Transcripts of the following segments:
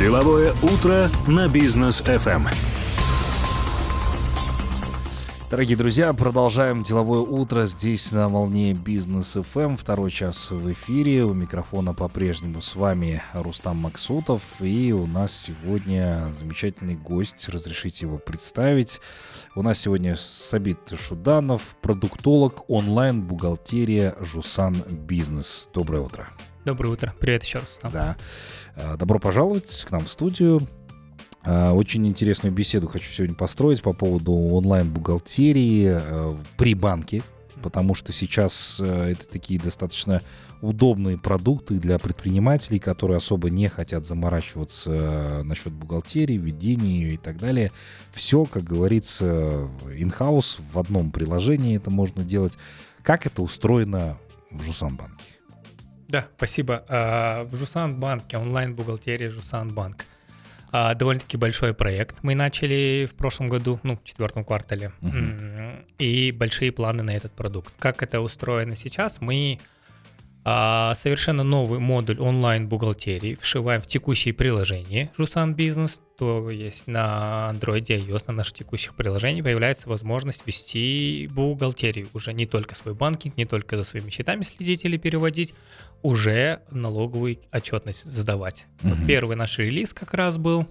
Деловое утро на бизнес FM. Дорогие друзья, продолжаем деловое утро здесь на волне Бизнес FM. Второй час в эфире. У микрофона по-прежнему с вами Рустам Максутов. И у нас сегодня замечательный гость. Разрешите его представить. У нас сегодня Сабит Шуданов, продуктолог онлайн-бухгалтерия Жусан Бизнес. Доброе утро. Доброе утро. Привет еще раз. Рустам. Да. А, добро пожаловать к нам в студию. А, очень интересную беседу хочу сегодня построить по поводу онлайн-бухгалтерии э, при банке, потому что сейчас э, это такие достаточно удобные продукты для предпринимателей, которые особо не хотят заморачиваться э, насчет бухгалтерии, ведения ее и так далее. Все, как говорится, in-house в одном приложении это можно делать. Как это устроено в Жусанбанке? Да, спасибо. А, в Жусан банке онлайн-бухгалтерия Жусан банк. А, довольно-таки большой проект мы начали в прошлом году, ну, в четвертом квартале. Uh-huh. И большие планы на этот продукт. Как это устроено сейчас? Мы а, совершенно новый модуль онлайн-бухгалтерии вшиваем в текущие приложения Жусан Бизнес, то есть на Android и iOS, на наших текущих приложениях появляется возможность вести бухгалтерию. Уже не только свой банкинг, не только за своими счетами следить или переводить, уже налоговую отчетность сдавать. Угу. Вот первый наш релиз как раз был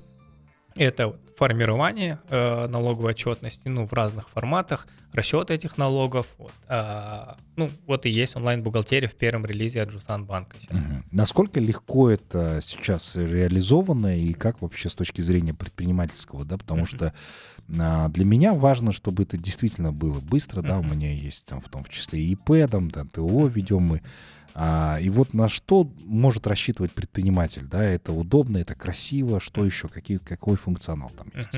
это формирование э, налоговой отчетности, ну, в разных форматах, расчет этих налогов. Вот, э, ну, вот и есть онлайн-бухгалтерия в первом релизе от Жусан Банка. Угу. Насколько легко это сейчас реализовано и как вообще с точки зрения предпринимательского, да, потому угу. что для меня важно, чтобы это действительно было быстро, да, у меня есть там в том числе ИП, там, там ТО ведем мы, а, и вот на что может рассчитывать предприниматель? Да, это удобно, это красиво, что еще, какие, какой функционал там есть?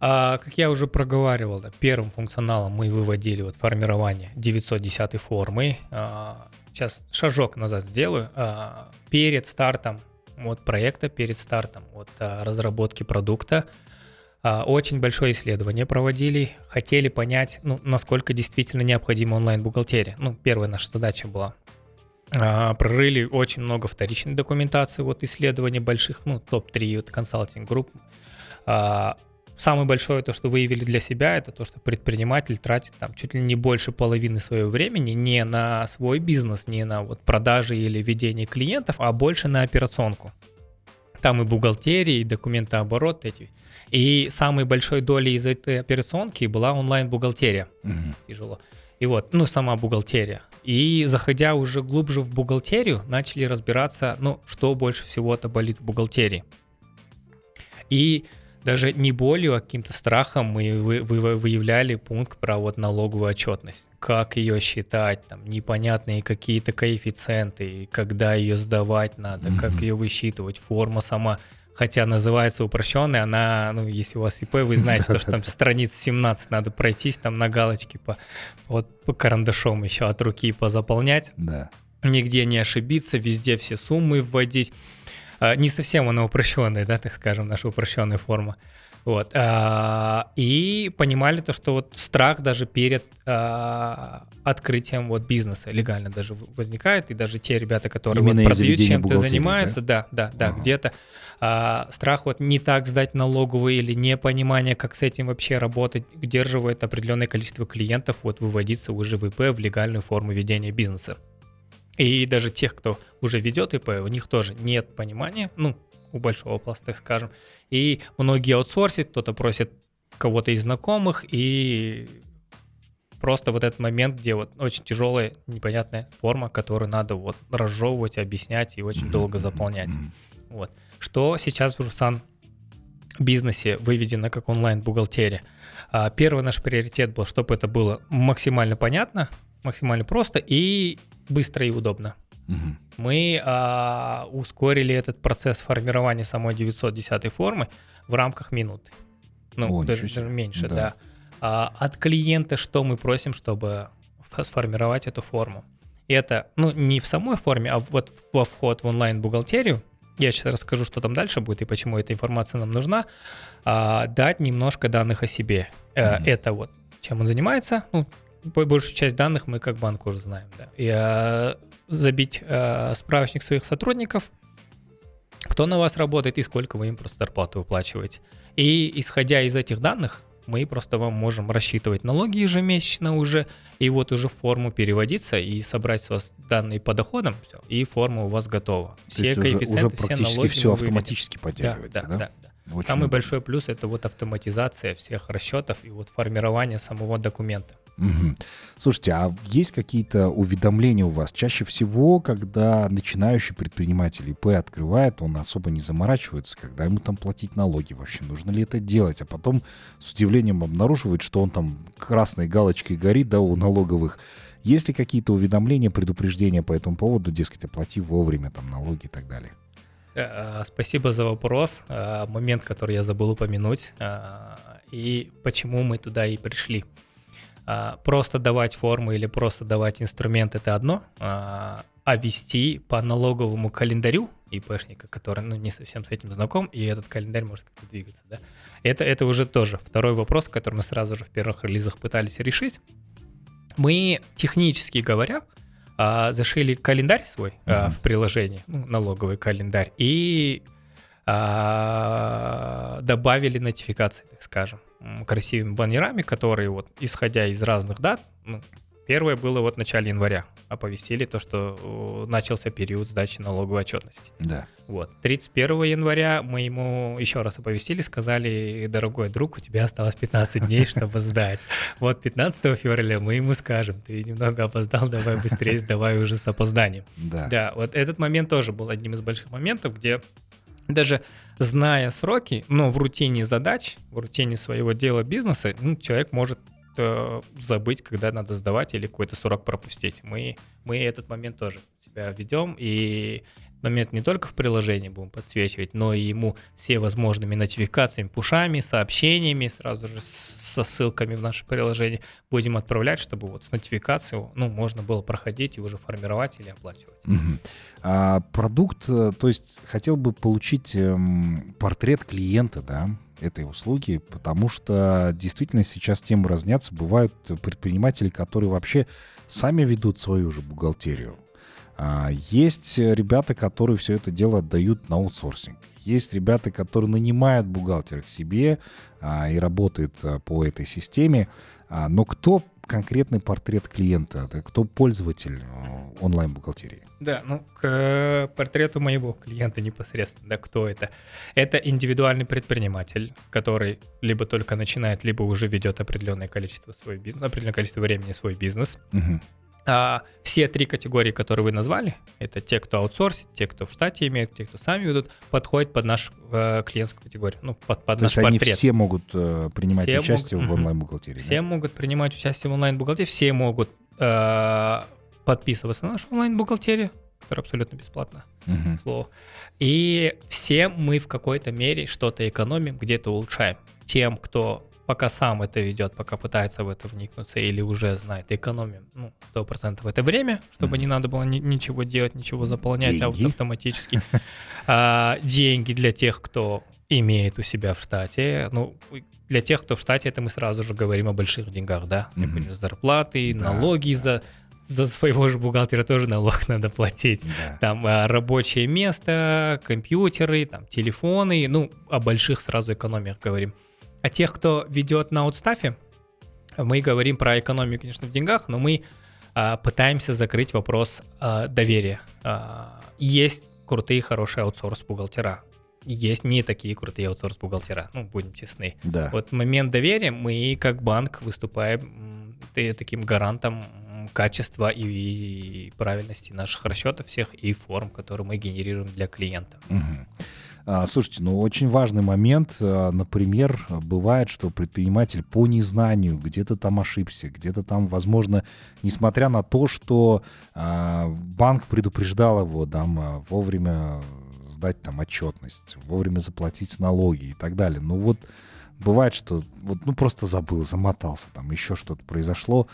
А, как я уже проговаривал, да, первым функционалом мы выводили вот формирование 910 формы. А, сейчас шажок назад сделаю. А, перед стартом вот проекта, перед стартом вот а, разработки продукта, а, очень большое исследование проводили, хотели понять, ну, насколько действительно необходима онлайн-бухгалтерия. Ну, первая наша задача была. А, прорыли очень много вторичной документации, вот исследований больших, ну, топ-3 вот консалтинг групп. А, самое большое то, что выявили для себя, это то, что предприниматель тратит там чуть ли не больше половины своего времени не на свой бизнес, не на вот продажи или ведение клиентов, а больше на операционку. Там и бухгалтерия, и документооборот эти. И самой большой долей из этой операционки была онлайн-бухгалтерия. Угу. Тяжело. И вот, ну, сама бухгалтерия. И заходя уже глубже в бухгалтерию, начали разбираться, ну, что больше всего-то болит в бухгалтерии. И даже не болью, а каким-то страхом мы вы, вы, выявляли пункт про вот налоговую отчетность. Как ее считать, там непонятные какие-то коэффициенты, когда ее сдавать надо, mm-hmm. как ее высчитывать, форма сама хотя называется упрощенная, она, ну, если у вас ИП, вы знаете, то, что там страниц 17 надо пройтись, там на галочке по, вот по карандашом еще от руки позаполнять. Да. Нигде не ошибиться, везде все суммы вводить. А, не совсем она упрощенная, да, так скажем, наша упрощенная форма. Вот. А, и понимали то, что вот страх даже перед а, открытием вот бизнеса легально даже возникает, и даже те ребята, которые вот продают, чем-то занимаются, да, да, да, ага. где-то страх вот не так сдать налоговые или непонимание, как с этим вообще работать, удерживает определенное количество клиентов вот выводиться уже в ИП в легальную форму ведения бизнеса. И даже тех, кто уже ведет ИП, у них тоже нет понимания, ну, у большого пласта, так скажем. И многие аутсорсят, кто-то просит кого-то из знакомых, и просто вот этот момент, где вот очень тяжелая, непонятная форма, которую надо вот разжевывать, объяснять и очень долго заполнять. Вот. Что сейчас в Русан бизнесе выведено как онлайн-бухгалтерия. А, первый наш приоритет был, чтобы это было максимально понятно, максимально просто и быстро и удобно. Угу. Мы а, ускорили этот процесс формирования самой 910 формы в рамках минуты. Ну, О, даже, даже меньше, да. да. А, от клиента что мы просим, чтобы сформировать эту форму? Это, ну, не в самой форме, а вот во вход в онлайн-бухгалтерию. Я сейчас расскажу, что там дальше будет и почему эта информация нам нужна. А, дать немножко данных о себе. Mm-hmm. Это вот чем он занимается, ну, большую часть данных мы как банк уже знаем, да. И а, забить э, справочник своих сотрудников, кто на вас работает и сколько вы им просто зарплату выплачиваете. И исходя из этих данных, мы просто вам можем рассчитывать налоги ежемесячно уже, и вот уже форму переводиться и собрать с вас данные по доходам, все, и форма у вас готова. Все То есть коэффициенты, уже, уже практически все, налоги все автоматически подтягивается, да? Да, да, да. Очень Самый большой плюс это вот автоматизация всех расчетов и вот формирование самого документа. Угу. Слушайте, а есть какие-то уведомления у вас? Чаще всего, когда начинающий предприниматель ИП открывает, он особо не заморачивается, когда ему там платить налоги вообще, нужно ли это делать, а потом с удивлением обнаруживает, что он там красной галочкой горит, да, у налоговых. Есть ли какие-то уведомления, предупреждения по этому поводу, дескать, оплати вовремя там налоги и так далее? Э, спасибо за вопрос. Э, момент, который я забыл упомянуть. Э, и почему мы туда и пришли. Просто давать форму или просто давать инструмент это одно, а вести по налоговому календарю ИПшника, который ну, не совсем с этим знаком, и этот календарь может как-то двигаться. Да? Это, это уже тоже второй вопрос, который мы сразу же в первых релизах пытались решить. Мы, технически говоря, а, зашили календарь свой mm-hmm. в приложении, ну, налоговый календарь, и добавили нотификации, так скажем красивыми баннерами, которые вот, исходя из разных дат, ну, первое было вот в начале января, оповестили то, что начался период сдачи налоговой отчетности. Да. Вот. 31 января мы ему еще раз оповестили, сказали, дорогой друг, у тебя осталось 15 дней, чтобы сдать. Вот 15 февраля мы ему скажем, ты немного опоздал, давай быстрее сдавай уже с опозданием. Да. Да, вот этот момент тоже был одним из больших моментов, где даже зная сроки, но в рутине задач, в рутине своего дела бизнеса, ну, человек может э, забыть, когда надо сдавать или какой-то срок пропустить. Мы, мы этот момент тоже себя ведем, и момент не только в приложении будем подсвечивать, но и ему все возможными нотификациями, пушами, сообщениями, сразу же со ссылками в наше приложение будем отправлять, чтобы вот с нотификацией ну, можно было проходить и уже формировать или оплачивать. Угу. А, продукт, э, то есть хотел бы получить эм, портрет клиента, да, этой услуги, потому что действительно сейчас темы разнятся. Бывают предприниматели, которые вообще сами ведут свою же бухгалтерию. А, есть ребята, которые все это дело отдают на аутсорсинг. Есть ребята, которые нанимают бухгалтера к себе а, и работают а, по этой системе. Но кто конкретный портрет клиента? Кто пользователь онлайн-бухгалтерии? Да, ну к портрету моего клиента непосредственно, да, кто это? Это индивидуальный предприниматель, который либо только начинает, либо уже ведет определенное количество свой бизнес, определенное количество времени свой бизнес. Угу. А, все три категории, которые вы назвали, это те, кто аутсорсит, те, кто в штате имеет, те, кто сами ведут, подходят под нашу э, клиентскую категорию, ну, под, под То наш есть портрет. они все могут э, принимать все участие могут, в онлайн-бухгалтерии? Все да? могут принимать участие в онлайн-бухгалтерии, все могут э, подписываться на нашу онлайн-бухгалтерию, которая абсолютно бесплатна, угу. слово. И все мы в какой-то мере что-то экономим, где-то улучшаем. Тем, кто пока сам это ведет, пока пытается в это вникнуться или уже знает, экономим, ну, 100% это время, чтобы mm-hmm. не надо было ни- ничего делать, ничего заполнять деньги. А автоматически. А, деньги для тех, кто имеет у себя в штате. Ну, для тех, кто в штате, это мы сразу же говорим о больших деньгах, да? Mm-hmm. Зарплаты, да, налоги да. за за своего же бухгалтера тоже налог надо платить. Да. Там а, рабочее место, компьютеры, там телефоны, ну, о больших сразу экономиях говорим. А тех, кто ведет на аутстафе, мы говорим про экономию, конечно, в деньгах, но мы а, пытаемся закрыть вопрос а, доверия. А, есть крутые, хорошие аутсорс-бухгалтера. Есть не такие крутые аутсорс-бухгалтера, ну, будем честны. Да. Вот момент доверия мы как банк выступаем таким гарантом качества и, и правильности наших расчетов всех и форм, которые мы генерируем для клиента. Угу. А, слушайте, ну очень важный момент. А, например, бывает, что предприниматель по незнанию где-то там ошибся, где-то там, возможно, несмотря на то, что а, банк предупреждал его там вовремя сдать там отчетность, вовремя заплатить налоги и так далее. Ну вот бывает, что вот ну просто забыл, замотался, там еще что-то произошло.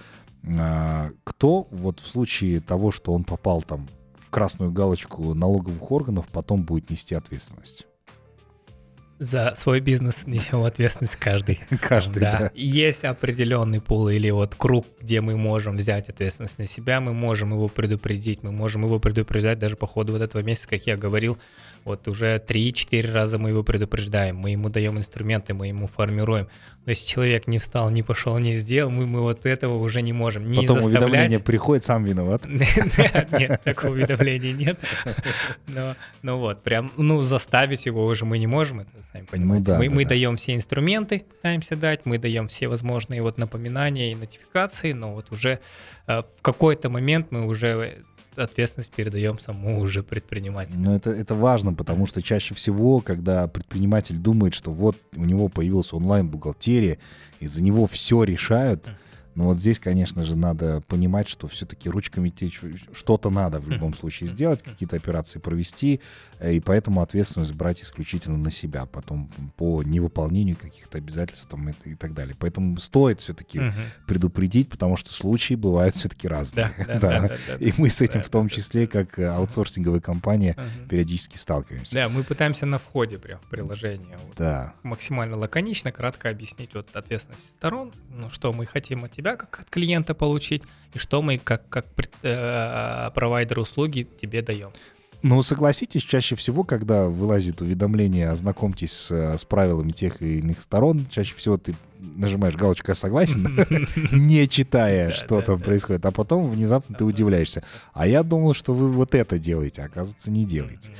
Кто вот в случае того, что он попал там красную галочку налоговых органов, потом будет нести ответственность? За свой бизнес несем ответственность каждый. Каждый, да. Есть определенный пул или вот круг, где мы можем взять ответственность на себя, мы можем его предупредить, мы можем его предупреждать даже по ходу вот этого месяца, как я говорил, вот уже 3-4 раза мы его предупреждаем, мы ему даем инструменты, мы ему формируем. Но если человек не встал, не пошел, не сделал, мы, мы вот этого уже не можем. Не Потом заставлять... уведомление приходит, сам виноват. Нет, такого уведомления нет. Но, ну вот, прям, ну, заставить его уже мы не можем, это сами понимаете. да, мы да, мы да. даем все инструменты, пытаемся дать, мы даем все возможные вот напоминания и нотификации, но вот уже э, в какой-то момент мы уже ответственность передаем самому уже предпринимателю. Но это, это важно, потому что чаще всего, когда предприниматель думает, что вот у него появилась онлайн-бухгалтерия, и за него все решают, но вот здесь, конечно же, надо понимать, что все-таки ручками что-то надо в любом случае сделать, какие-то операции провести, э, и поэтому ответственность брать исключительно на себя, потом по невыполнению каких-то обязательств там, и, и так далее. Поэтому стоит все-таки Мгм. предупредить, потому что случаи бывают все-таки разные. Да, да, да, да, да. И мы с этим Да, в том числе, как э, аутсорсинговая компания, периодически сталкиваемся. Да, мы пытаемся на входе прям в приложение вот максимально лаконично, кратко объяснить вот ответственность сторон, ну, что мы хотим от тебя как от клиента получить, и что мы как, как э, провайдер услуги тебе даем. Ну, согласитесь, чаще всего, когда вылазит уведомление, ознакомьтесь с, э, с правилами тех и иных сторон, чаще всего ты нажимаешь галочку «Я согласен», не читая, что там происходит, а потом внезапно ты удивляешься. А я думал, что вы вот это делаете, а оказывается, не делаете.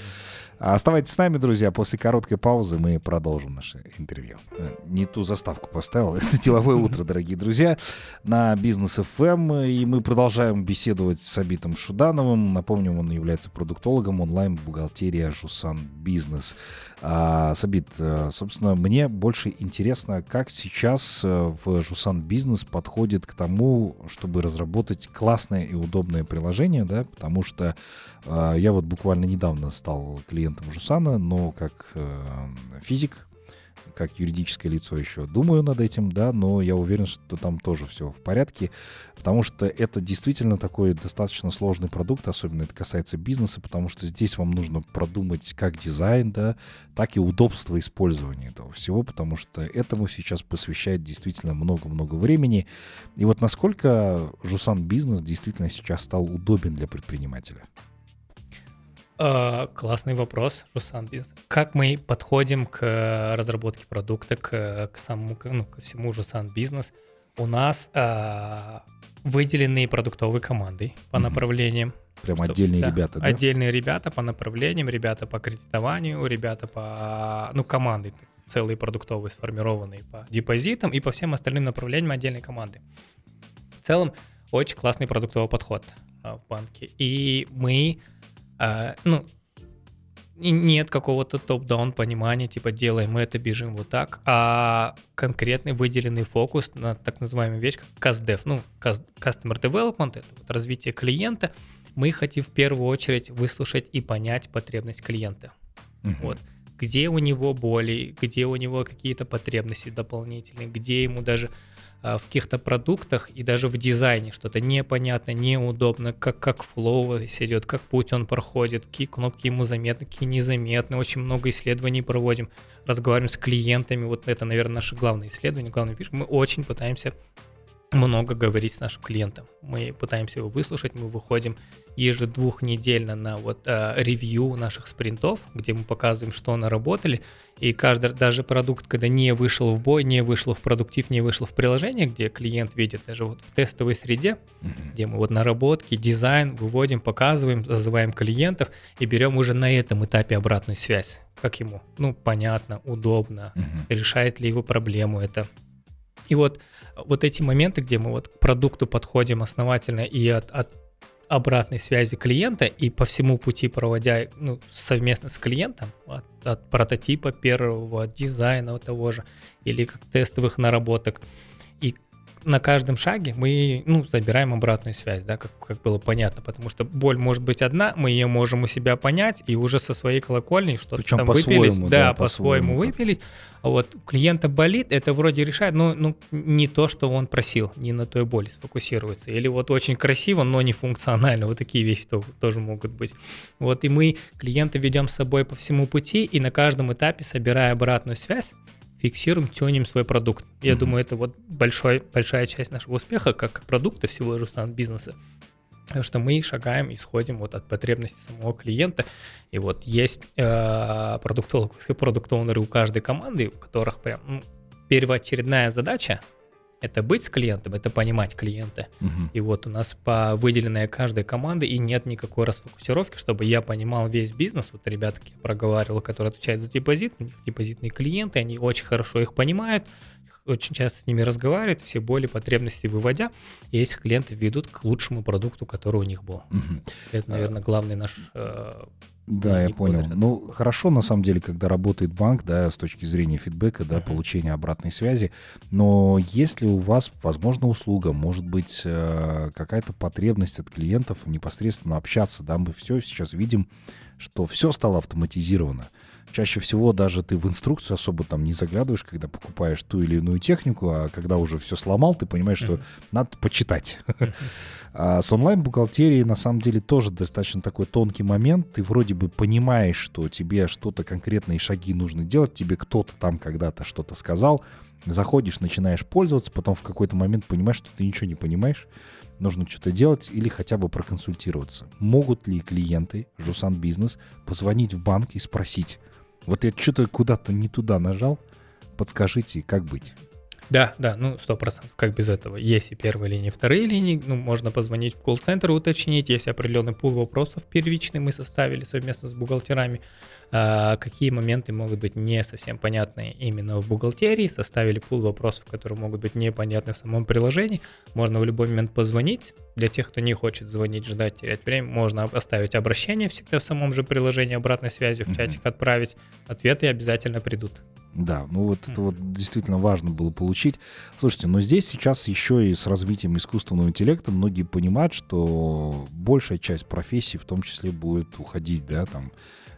А Оставайтесь с нами, друзья. После короткой паузы мы продолжим наше интервью. Э, Не ту заставку поставил. Это деловое утро, дорогие друзья, на Бизнес ФМ. И мы продолжаем беседовать с Абитом Шудановым. Напомним, он является продуктологом онлайн-бухгалтерия Жусан Бизнес. А, Сабит, э, собственно, мне больше интересно, как сейчас э, в Жусан Бизнес подходит к тому, чтобы разработать классное и удобное приложение, да, потому что а, Я вот буквально недавно стал клиентом Жусана, но как э, физик, как юридическое лицо еще думаю над этим, да, но я уверен, что там тоже все в порядке, потому что это действительно такой достаточно сложный продукт, особенно это касается бизнеса, потому что здесь вам нужно продумать как дизайн, да, так и удобство использования этого всего, потому что этому сейчас посвящает действительно много-много времени. И вот насколько Жусан Бизнес действительно сейчас стал удобен для предпринимателя? Э, Классный вопрос, Руслан. Как мы подходим к э, разработке продукта, к, к самому, ну, ко всему Руслан Бизнес? У нас э, выделенные продуктовые команды по Мгм. направлениям. Прям Чтоб- отдельные да, ребята, да? Отдельные ребята по направлениям, ребята по кредитованию, ребята по, ну, команды целые продуктовые, сформированные по депозитам и по всем остальным направлениям отдельной команды. В целом, очень классный продуктовый подход а, в банке. И мы, а, ну, нет какого-то топ-даун понимания, типа делаем это, бежим вот так, а конкретный выделенный фокус на так называемую вещь, как CastDev, ну, cus- Customer Development, это вот развитие клиента. Мы хотим в первую очередь выслушать и понять потребность клиента. Мгм. Вот. Где у него боли, где у него какие-то потребности дополнительные, где ему даже в каких-то продуктах и даже в дизайне что-то непонятно, неудобно, как, как флоу идет, как путь он проходит, какие кнопки ему заметны, какие незаметны. Очень много исследований проводим, разговариваем с клиентами. Вот это, наверное, наше главное исследование, главная фишка. Мы очень пытаемся много говорить с нашим клиентом. Мы пытаемся его выслушать, мы выходим ежедвухнедельно на вот э, ревью наших спринтов, где мы показываем, что наработали, и каждый, даже продукт, когда не вышел в бой, не вышел в продуктив, не вышел в приложение, где клиент видит, даже вот в тестовой среде, Мгм. где мы вот наработки, дизайн выводим, показываем, зазываем клиентов и берем уже на этом этапе обратную связь. Как ему? Ну, понятно, удобно, Мгм. решает ли его проблему это. И вот, вот эти моменты, где мы вот к продукту подходим основательно и от, от обратной связи клиента и по всему пути проводя ну, совместно с клиентом от, от прототипа первого, дизайна того же или как тестовых наработок и на каждом шаге мы ну, забираем обратную связь, да, как, как было понятно, потому что боль может быть одна, мы ее можем у себя понять и уже со своей колокольни что-то Причем там выпилить, да, да, по-своему как. выпилить. А вот у клиента болит, это вроде решает, но ну, не то, что он просил, не на той боли сфокусируется. Или вот очень красиво, но не функционально. Вот такие вещи то- тоже могут быть. Вот и мы клиента ведем с собой по всему пути, и на каждом этапе, собирая обратную связь, фиксируем, тюним свой продукт. Я Мгм. думаю, это вот большой, большая часть нашего успеха, как продукта всего Жусан бизнеса. Потому что мы шагаем, исходим вот от потребностей самого клиента. И вот есть э, продуктолог- продукт-оунеры у каждой команды, у которых прям ну, первоочередная задача это быть с клиентом, это понимать клиента. Мгм. И вот у нас по выделенная каждой команды, и нет никакой расфокусировки, чтобы я понимал весь бизнес. Вот ребята, как я проговаривал, которые отвечают за депозит, у них депозитные клиенты, они очень хорошо их понимают, очень часто с ними разговаривают, все боли, потребности выводя, и этих клиентов ведут к лучшему продукту, который у них был. Мгм. Это, наверное, главный наш... э, Да, я понял. квадрат. Ну, хорошо, на самом деле, когда работает банк, да, с точки зрения фидбэка, да, Мгм. получения обратной связи. Но если у вас, возможно, услуга, может быть, э, какая-то потребность от клиентов непосредственно общаться, да, мы все сейчас видим, что все стало автоматизировано. Чаще всего даже ты в инструкцию особо там не заглядываешь, когда покупаешь ту или иную технику, а когда уже все сломал, ты понимаешь, что надо почитать. А с онлайн-бухгалтерией на самом деле тоже достаточно такой тонкий момент. Ты вроде бы понимаешь, что тебе что-то конкретные шаги нужно делать, тебе кто-то там когда-то что-то сказал, заходишь, начинаешь пользоваться, потом в какой-то момент понимаешь, что ты ничего не понимаешь, нужно что-то делать или хотя бы проконсультироваться. Могут ли клиенты Жусан Бизнес позвонить в банк и спросить, вот я что-то куда-то не туда нажал, подскажите, как быть? Да, да, ну, сто процентов, как без этого. Есть и первые линии, и вторые линии, ну, можно позвонить в колл-центр, уточнить, есть определенный пул вопросов первичный мы составили совместно с бухгалтерами, а, какие моменты могут быть не совсем понятны именно в бухгалтерии, составили пул вопросов, которые могут быть непонятны в самом приложении, можно в любой момент позвонить, для тех, кто не хочет звонить, ждать, терять время, можно оставить обращение всегда в самом же приложении, обратной связью в чатик отправить, ответы обязательно придут. Да, ну вот это вот действительно важно было получить. Слушайте, но здесь сейчас еще и с развитием искусственного интеллекта многие понимают, что большая часть профессий в том числе будет уходить, да, там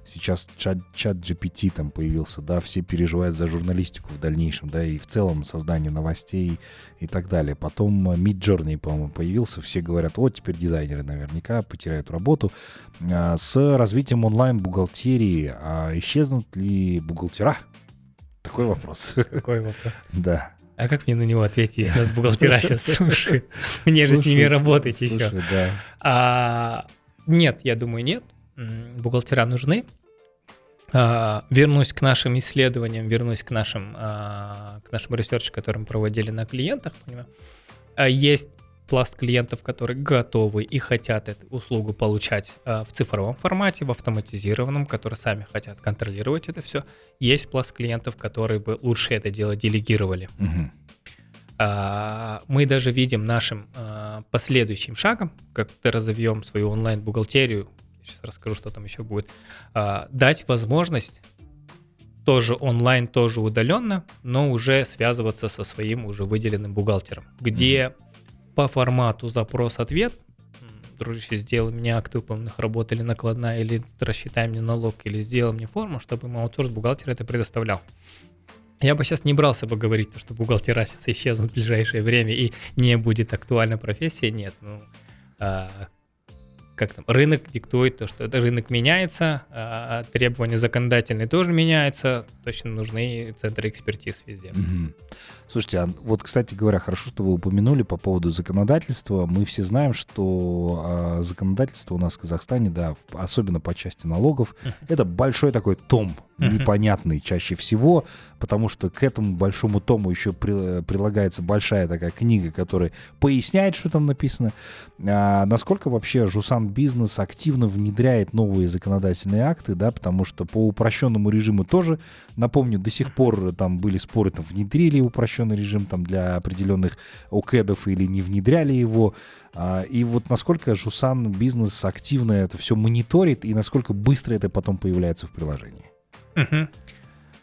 сейчас чат, чат GPT там появился, да, все переживают за журналистику в дальнейшем, да, и в целом создание новостей и так далее. Потом э, Mid Journey, по-моему, появился, все говорят, вот теперь дизайнеры наверняка потеряют работу. А, С развитием онлайн-бухгалтерии а исчезнут ли бухгалтера? Такой вопрос. Какой вопрос? Да. А как мне на него ответить, если нас бухгалтера сейчас слушают? Мне же с ними работать еще. А, нет, я думаю, нет. Бухгалтера нужны. А, вернусь к нашим исследованиям, вернусь к нашим, а, к нашему research у, который мы проводили на клиентах. понимаю. А, есть пласт клиентов, которые готовы и хотят эту услугу получать в цифровом формате, в автоматизированном, которые сами хотят контролировать это все. Есть пласт клиентов, которые бы лучше это дело делегировали. А, мы даже видим нашим последующим шагом, как разовьем свою онлайн-бухгалтерию, сейчас расскажу, что там еще будет, а, дать возможность тоже онлайн, тоже удаленно, но уже связываться со своим уже выделенным бухгалтером, где по формату запрос-ответ, дружище, сделай мне акт выполненных работ или накладная, или рассчитай мне налог, или сделай мне форму, чтобы ему аутсорс бухгалтер это предоставлял. Я бы сейчас не брался бы говорить, то, что бухгалтера сейчас исчезнут в ближайшее время и не будет актуальна профессия. Нет, ну, а, как там, рынок диктует то, что это рынок меняется, а, требования законодательные тоже меняются, точно нужны центры экспертиз везде. Мгм. Слушайте, а вот, кстати говоря, хорошо, что вы упомянули по поводу законодательства. Мы все знаем, что а, законодательство у нас в Казахстане, да, особенно по части налогов, это большой такой том, Непонятный чаще всего, потому что к этому большому тому еще при- прилагается большая такая книга, которая поясняет, что там написано. А насколько вообще Жусан Бизнес активно внедряет новые законодательные акты, да, потому что по упрощенному режиму тоже, напомню, до сих пор там были споры, там внедрили упрощенный режим там для определенных ОКЭДов или не внедряли его. А, И вот насколько Жусан Бизнес активно это все мониторит и насколько быстро это потом появляется в приложении. Мгм.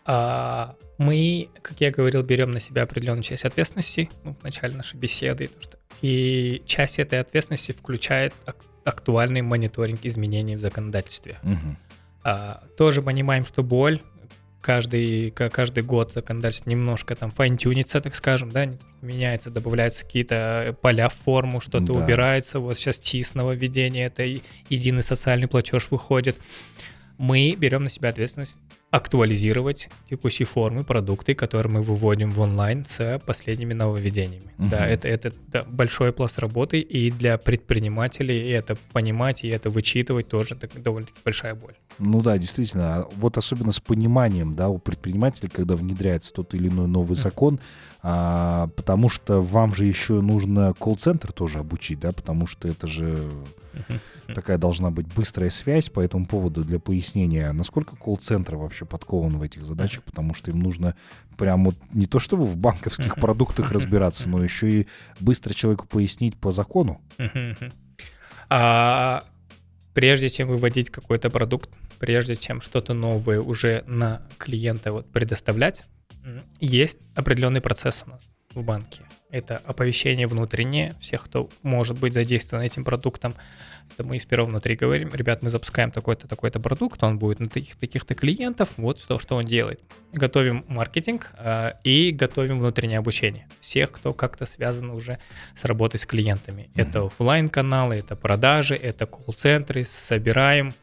А, Мы, как я говорил, берем на себя определенную часть ответственности ну, в начале нашей беседы. И часть этой ответственности включает актуальный мониторинг изменений в законодательстве. Мгм. А, тоже понимаем, что боль каждый, ка- каждый год законодательство немножко там файн-тюнится, так скажем, да, меняется, добавляются какие-то поля в форму, что-то Да. убирается. Вот сейчас ТИС нововведение, это единый социальный платеж выходит. Мы берем на себя ответственность актуализировать текущие формы, продукты, которые мы выводим в онлайн с последними нововведениями. Мгм. Да, это, это да, большой пласт работы, и для предпринимателей это понимать, и это вычитывать тоже так, довольно-таки большая боль. Ну да, действительно. А Вот особенно с пониманием, да, у предпринимателей, когда внедряется тот или иной новый закон, а, потому что вам же еще нужно колл-центр тоже обучить, да, потому что это же такая должна быть быстрая связь по этому поводу для пояснения, насколько колл-центр вообще подкован в этих задачах, потому что им нужно прям вот не то чтобы в банковских продуктах разбираться, но еще и быстро человеку пояснить по закону. А прежде чем выводить какой-то продукт, прежде чем что-то новое уже на клиента вот предоставлять, есть определенный процесс у нас в банке. Это оповещение внутреннее всех, кто может быть задействован этим продуктом. Это мы сперва внутри говорим, ребят, мы запускаем такой-то, такой-то продукт, он будет на таких, таких-то клиентов, вот что, что он делает. Готовим маркетинг а, и готовим внутреннее обучение. Всех, кто как-то связан уже с работой с клиентами. Это офлайн каналы это продажи, это колл-центры, собираем,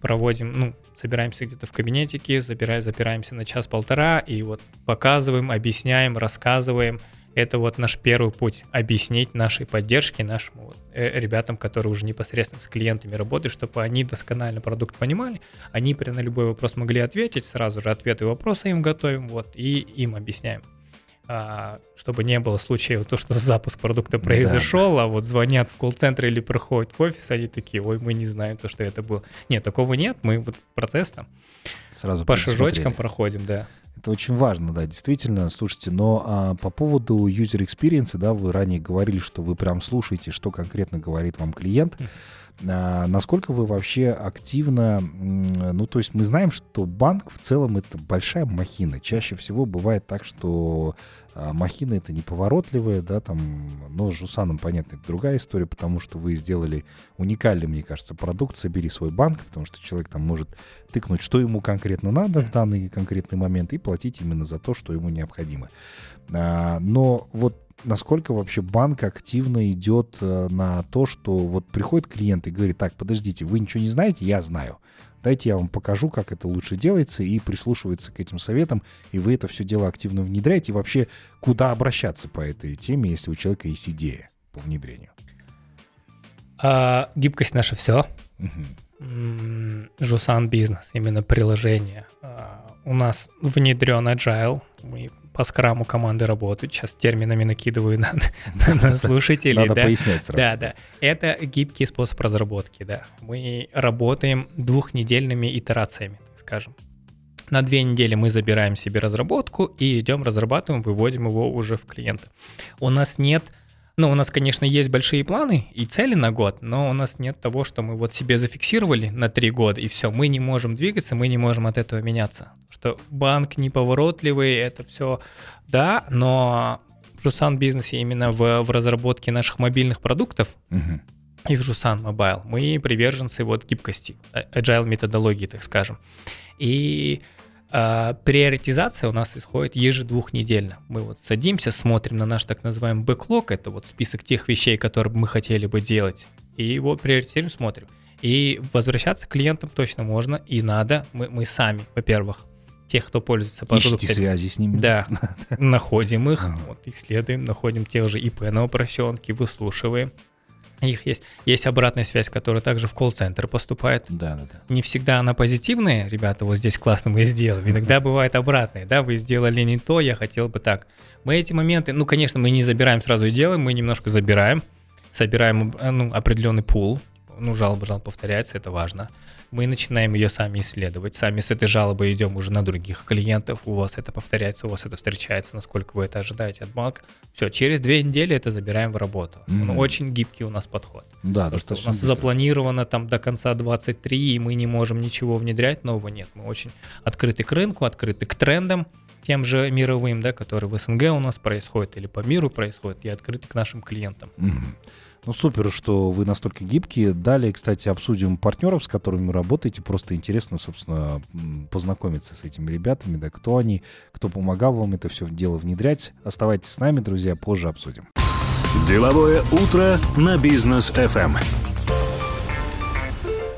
проводим, ну, собираемся где-то в кабинетике, забираем, запираемся на час-полтора и вот показываем, объясняем, рассказываем. Это вот наш первый путь — объяснить нашей поддержке нашим вот, э, ребятам, которые уже непосредственно с клиентами работают, чтобы они досконально продукт понимали, они при на любой вопрос могли ответить, сразу же ответы и вопросы им готовим, вот, и им объясняем. А, чтобы не было случая вот то, что запуск продукта произошел, а вот звонят в колл-центр или приходят в офис, они такие, ой, мы не знаем то, что это было. Нет, такого нет, мы вот процесс там Сразу по шажочкам проходим, да. Это очень важно, да, действительно. Слушайте, но а, по поводу user experience, да, вы ранее говорили, что вы прям слушаете, что конкретно говорит вам клиент. А, насколько вы вообще активно, ну, то есть мы знаем, что банк в целом это большая махина. Чаще всего бывает так, что а, махина это неповоротливая, да, там, но с Жусаном, понятно, это другая история, потому что вы сделали уникальный, мне кажется, продукт «Собери свой банк», потому что человек там может тыкнуть, что ему конкретно надо в данный конкретный момент и платить именно за то, что ему необходимо. А, Но вот насколько вообще банк активно идет э, на то, что вот приходит клиент и говорит, так, подождите, вы ничего не знаете, я знаю. Дайте я вам покажу, как это лучше делается, и прислушивается к этим советам, и вы это все дело активно внедряете, и вообще куда обращаться по этой теме, если у человека есть идея по внедрению. А, гибкость наша все. М, Жусан бизнес, именно приложение. А, У нас внедрен agile, мы по скраму команды работают. Сейчас терминами накидываю на, на- на слушателей. Надо да. пояснять сразу. Да, да. Это гибкий способ разработки, да. Мы работаем двухнедельными итерациями, так скажем. На две недели мы забираем себе разработку и идем разрабатываем, выводим его уже в клиента. У нас нет, ну, у нас, конечно, есть большие планы и цели на год, но у нас нет того, что мы вот себе зафиксировали на три года, и все, мы не можем двигаться, мы не можем от этого меняться. Что банк неповоротливый, это все, да, но в Жусан бизнесе именно в, в разработке наших мобильных продуктов Мгм. и в Жусан Mobile мы приверженцы вот гибкости, а- agile методологии, так скажем. И а, приоритизация у нас исходит ежедвухнедельно. Мы вот садимся, смотрим на наш так называемый бэклог, это вот список тех вещей, которые мы хотели бы делать, и его приоритизируем, смотрим. И возвращаться к клиентам точно можно и надо. Мы, мы сами, во-первых, тех, кто пользуется Ищите продуктами, связи с ними. да, находим их, вот, исследуем, находим тех же ИП на упрощенке, выслушиваем. Их есть. Есть обратная связь, которая также в колл-центр поступает. Да, да, да. Не всегда она позитивная, ребята, вот здесь классно мы сделали. Иногда бывает обратное, да, вы сделали не то, я хотел бы так. Мы эти моменты, ну, конечно, мы не забираем сразу и делаем, мы немножко забираем, собираем э, ну, определенный пул, ну, жалоба, жалоба повторяется, это важно. Мы начинаем ее сами исследовать, сами с этой жалобой идем уже на других клиентов, у вас это повторяется, у вас это встречается, насколько вы это ожидаете от банка. Все, через две недели это забираем в работу. Мгм. Ну, очень гибкий у нас подход. Да, Потому что у нас быстро. запланировано там до конца 23, и мы не можем ничего внедрять нового. Нет, мы очень открыты к рынку, открыты к трендам. тем же мировым, да, который в СНГ у нас происходит или по миру происходит, и открыты к нашим клиентам. Мгм. Ну, супер, что вы настолько гибкие. Далее, кстати, обсудим партнеров, с которыми вы работаете. Просто интересно, собственно, познакомиться с этими ребятами, да, кто они, кто помогал вам это все дело внедрять. Оставайтесь с нами, друзья, позже обсудим. Деловое утро на бизнес FM.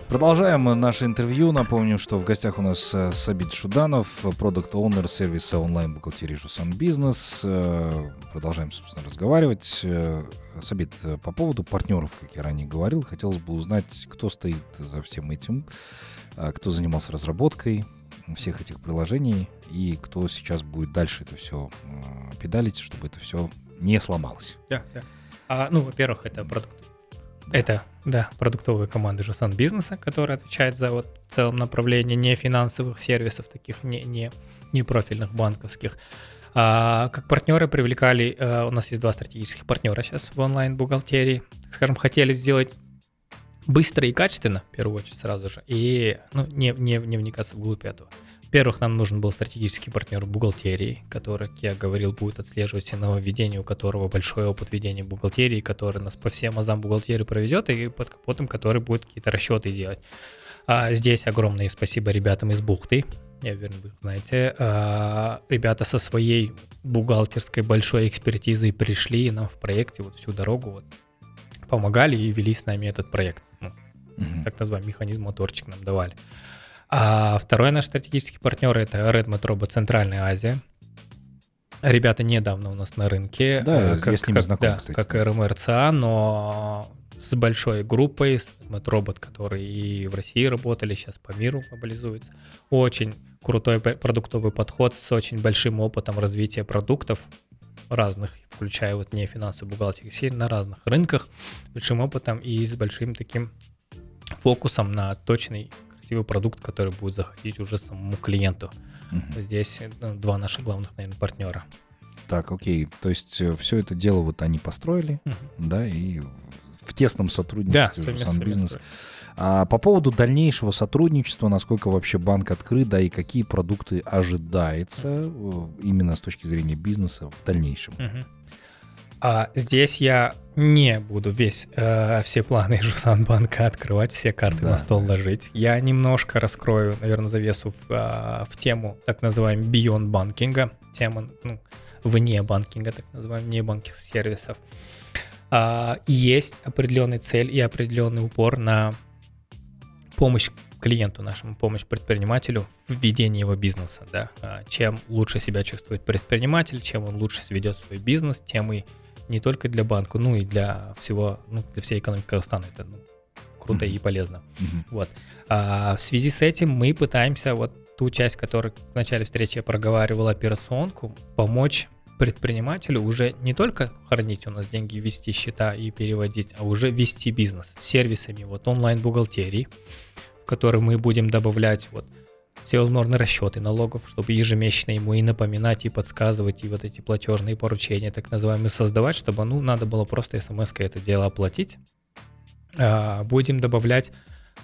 Продолжаем наше интервью. Напомню, что в гостях у нас э, Сабит Шуданов, продукт оунер сервиса онлайн-бухгалтерии Жусан Бизнес. Э, Продолжаем, собственно, разговаривать. Э, Сабит, по поводу партнеров, как я ранее говорил, хотелось бы узнать, кто стоит за всем этим, кто занимался разработкой всех этих приложений и кто сейчас будет дальше это все педалить, чтобы это все не сломалось. Да, да. А, ну, во-первых, это продукт. Это, да, продуктовая команда Жусан Бизнеса, которая отвечает за вот в целом направление не финансовых сервисов, таких не, не, не профильных банковских. А, как партнеры привлекали, а, у нас есть два стратегических партнера сейчас в онлайн-бухгалтерии. Скажем, хотели сделать быстро и качественно, в первую очередь, сразу же, и ну, не, не, не вникаться вглубь этого. Во-первых, нам нужен был стратегический партнер бухгалтерии, который, как я говорил, будет отслеживать все нововведения, у которого большой опыт ведения бухгалтерии, который нас по всем азам бухгалтерии проведет, и под капотом который будет какие-то расчеты делать. А здесь огромное спасибо ребятам из бухты. Я уверен, вы знаете. А, ребята со своей бухгалтерской большой экспертизой пришли и нам в проекте вот всю дорогу вот помогали и вели с нами этот проект. Ну, Мгм. так называемый механизм моторчик нам давали. А второй наш стратегический партнер это Redmond Robot Центральная Азия. Ребята недавно у нас на рынке. Да, э, я как, с ними как- знаком, да, кстати. как РМРЦА, но с большой группой, Redmond Robot, который и в России работали, сейчас по миру глобализуется. Очень крутой продуктовый подход с очень большим опытом развития продуктов разных, включая вот не финансовую бухгалтерию, все на разных рынках, большим опытом и с большим таким фокусом на точный красивый продукт, который будет заходить уже самому клиенту. Мгм. Здесь ну, два наших главных, наверное, партнера. Так, окей. То есть все это дело вот они построили, да, и в тесном сотрудничестве с Жусан Бизнес. А по поводу дальнейшего сотрудничества, насколько вообще банк открыт, да, и какие продукты ожидается э, именно с точки зрения бизнеса в дальнейшем. Мгм. А здесь я не буду весь э, все планы Жусан банка открывать, все карты Да. на стол ложить. Я немножко раскрою, наверное, завесу в, а, в тему так называемого beyond банкинга, тема ну, вне банкинга, так называемых не банковских сервисов. А, есть определенная цель и определенный упор на помощь клиенту нашему, помощь предпринимателю в ведении его бизнеса. Да? А, Чем лучше себя чувствует предприниматель, чем он лучше ведет свой бизнес, тем и не только для банка, ну и для всего, ну, для всей экономики Казахстана это ну, круто Мгм. и полезно. Мгм. Вот. А в связи с этим мы пытаемся вот ту часть, которую в начале встречи я проговаривал, операционку, помочь предпринимателю уже не только хранить у нас деньги, вести счета и переводить, а уже вести бизнес с сервисами вот онлайн-бухгалтерии, в который мы будем добавлять вот всевозможные расчеты налогов, чтобы ежемесячно ему и напоминать, и подсказывать, и вот эти платежные поручения, так называемые, создавать, чтобы, ну, надо было просто смс это дело оплатить. А, Будем добавлять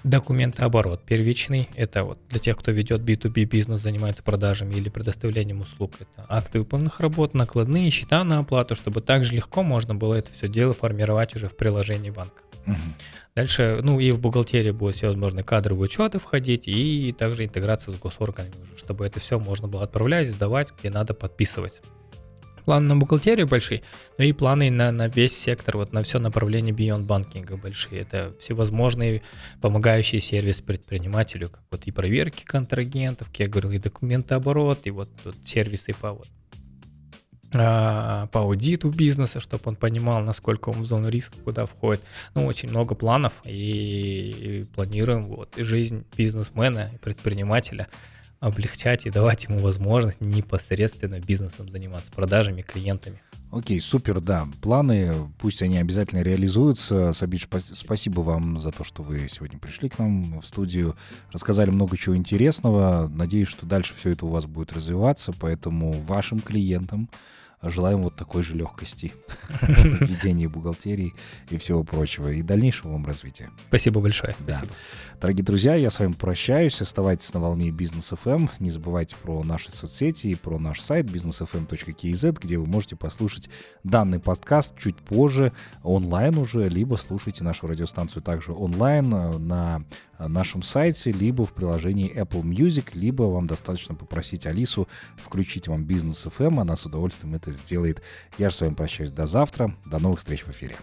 документооборот первичный. Это вот для тех, кто ведет B2B бизнес, занимается продажами или предоставлением услуг. Это акты выполненных работ, накладные счета на оплату, чтобы также легко можно было это все дело формировать уже в приложении банка. Дальше, ну и в бухгалтерии будут всевозможные кадровые учеты входить, и также интеграцию с госорганами чтобы это все можно было отправлять, сдавать, где надо подписывать. Планы на бухгалтерию большие, но и планы на, на весь сектор, вот на все направление Beyond банкинга большие. Это всевозможные помогающие сервис предпринимателю, как вот и проверки контрагентов, как я говорил, и документооборот, и вот, вот сервисы по вот а, по аудиту бизнеса, чтобы он понимал, насколько он в зону риска, куда входит. Ну, очень много планов, и, планируем вот, жизнь бизнесмена и предпринимателя облегчать и давать ему возможность непосредственно бизнесом заниматься, продажами, клиентами. Окей, супер, да. Планы, пусть они обязательно реализуются. Сабич, спа- спасибо вам за то, что вы сегодня пришли к нам в студию, рассказали много чего интересного. Надеюсь, что дальше все это у вас будет развиваться, поэтому вашим клиентам желаем вот такой же легкости в ведении бухгалтерии и всего прочего, и дальнейшего вам развития. Спасибо большое. Да. Дорогие друзья, я с вами прощаюсь. Оставайтесь на волне Бизнес FM. Не забывайте про наши соцсети и про наш сайт businessfm.kz, где вы можете послушать данный подкаст чуть позже онлайн уже, либо слушайте нашу радиостанцию также онлайн э, на нашем сайте, либо в приложении Apple Music, либо вам достаточно попросить Алису включить вам Бизнес FM, она с удовольствием это сделает. Я же с вами прощаюсь до завтра. До новых встреч в эфире.